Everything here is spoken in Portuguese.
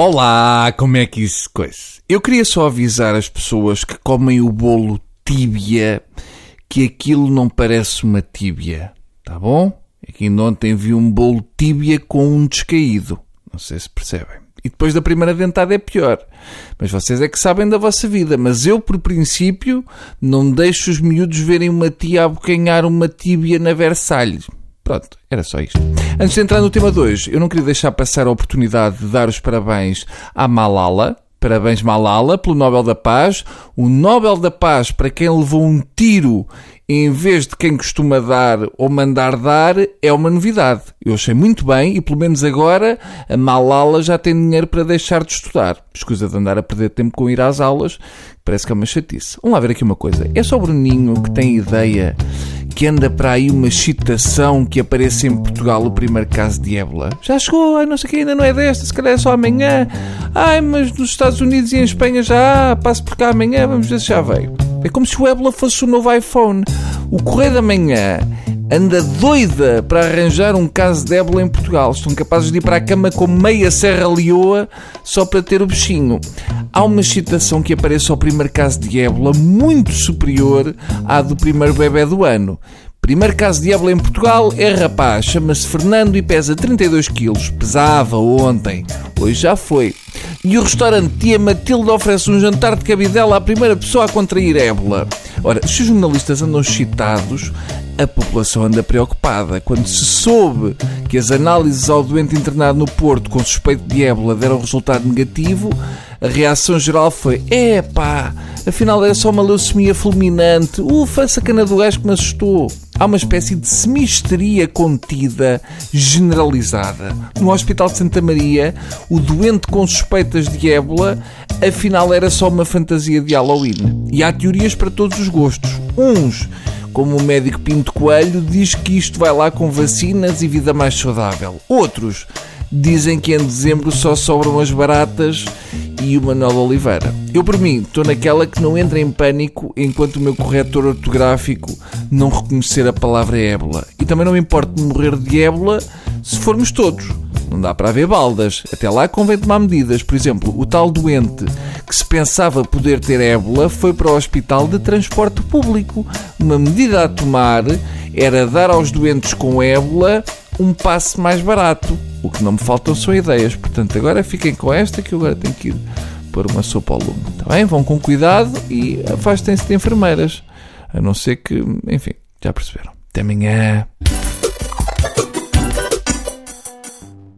Olá, como é que isso coisa? Eu queria só avisar as pessoas que comem o bolo tíbia que aquilo não parece uma tíbia, tá bom? Aqui é ontem vi um bolo tíbia com um descaído. Não sei se percebem. E depois da primeira dentada é pior. Mas vocês é que sabem da vossa vida. Mas eu, por princípio, não deixo os miúdos verem uma tia abocanhar uma tíbia na Versalhes. Pronto, era só isto. Antes de entrar no tema 2, eu não queria deixar passar a oportunidade de dar os parabéns à Malala. Parabéns, Malala, pelo Nobel da Paz. O Nobel da Paz para quem levou um tiro em vez de quem costuma dar ou mandar dar, é uma novidade. Eu achei muito bem e, pelo menos agora, a Malala já tem dinheiro para deixar de estudar. Escusa de andar a perder tempo com ir às aulas, parece que é uma chatice. Vamos lá ver aqui uma coisa. É só o Bruninho que tem ideia que anda para aí uma excitação que apareça em Portugal o primeiro caso de ébola. Já chegou, ai, não sei que, ainda não é desta, se calhar é só amanhã. Ai, mas nos Estados Unidos e em Espanha já há, passo por cá amanhã, vamos ver se já veio. É como se o ébola fosse o novo iPhone. O Correio da Manhã anda doida para arranjar um caso de ébola em Portugal. Estão capazes de ir para a cama com meia Serra Leoa só para ter o bichinho. Há uma excitação que aparece ao primeiro caso de ébola muito superior à do primeiro bebê do ano. Primeiro caso de ébola em Portugal é rapaz, chama-se Fernando e pesa 32 quilos. Pesava ontem, hoje já foi. E o restaurante Tia Matilde oferece um jantar de cabidela à primeira pessoa a contrair ébola. Ora, se os jornalistas andam excitados, a população anda preocupada. Quando se soube que as análises ao doente internado no Porto com suspeito de ébola deram resultado negativo, a reação geral foi: epá, afinal era só uma leucemia fulminante. Ufa, a sacana do gajo que me assustou. Há uma espécie de semisteria contida, generalizada. No Hospital de Santa Maria, o doente com suspeitas de ébola, afinal era só uma fantasia de Halloween. E há teorias para todos os gostos. Uns como o médico Pinto Coelho diz que isto vai lá com vacinas e vida mais saudável. Outros dizem que em dezembro só sobram as baratas e o Manuel Oliveira. Eu, por mim, estou naquela que não entra em pânico enquanto o meu corretor ortográfico não reconhecer a palavra ébola. E também não me importo de morrer de ébola se formos todos. Não dá para haver baldas. Até lá convém tomar medidas. Por exemplo, o tal doente que se pensava poder ter ébola foi para o hospital de transporte público. Uma medida a tomar era dar aos doentes com ébola um passe mais barato. O que não me faltam são ideias. Portanto, agora fiquem com esta que eu agora tenho que ir pôr uma sopa ao lume. Está bem? Vão com cuidado e afastem-se de enfermeiras. A não ser que, enfim, já perceberam. Até amanhã.